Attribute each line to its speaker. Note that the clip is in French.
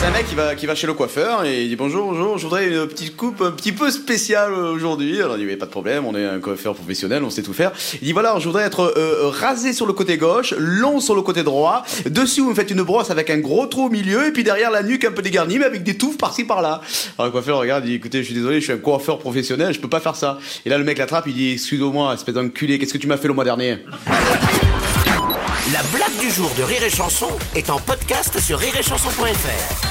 Speaker 1: C'est un mec qui va, qui va chez le coiffeur et il dit bonjour, bonjour, je voudrais une petite coupe un petit peu spéciale aujourd'hui. Alors il dit mais pas de problème, on est un coiffeur professionnel, on sait tout faire. Il dit voilà, je voudrais être euh, rasé sur le côté gauche, long sur le côté droit. Dessus vous me faites une brosse avec un gros trou au milieu et puis derrière la nuque un peu dégarnie mais avec des touffes par-ci par-là. Alors le coiffeur regarde, il dit écoutez, je suis désolé, je suis un coiffeur professionnel, je peux pas faire ça. Et là le mec l'attrape, il dit excuse-moi, espèce d'enculé, qu'est-ce que tu m'as fait le mois dernier?
Speaker 2: La blague du jour de Rire et Chanson est en podcast sur rireetchanson.fr.